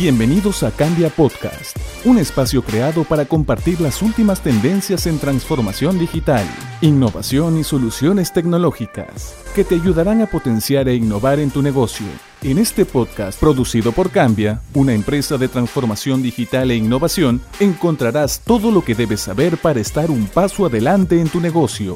Bienvenidos a Cambia Podcast, un espacio creado para compartir las últimas tendencias en transformación digital, innovación y soluciones tecnológicas que te ayudarán a potenciar e innovar en tu negocio. En este podcast producido por Cambia, una empresa de transformación digital e innovación, encontrarás todo lo que debes saber para estar un paso adelante en tu negocio.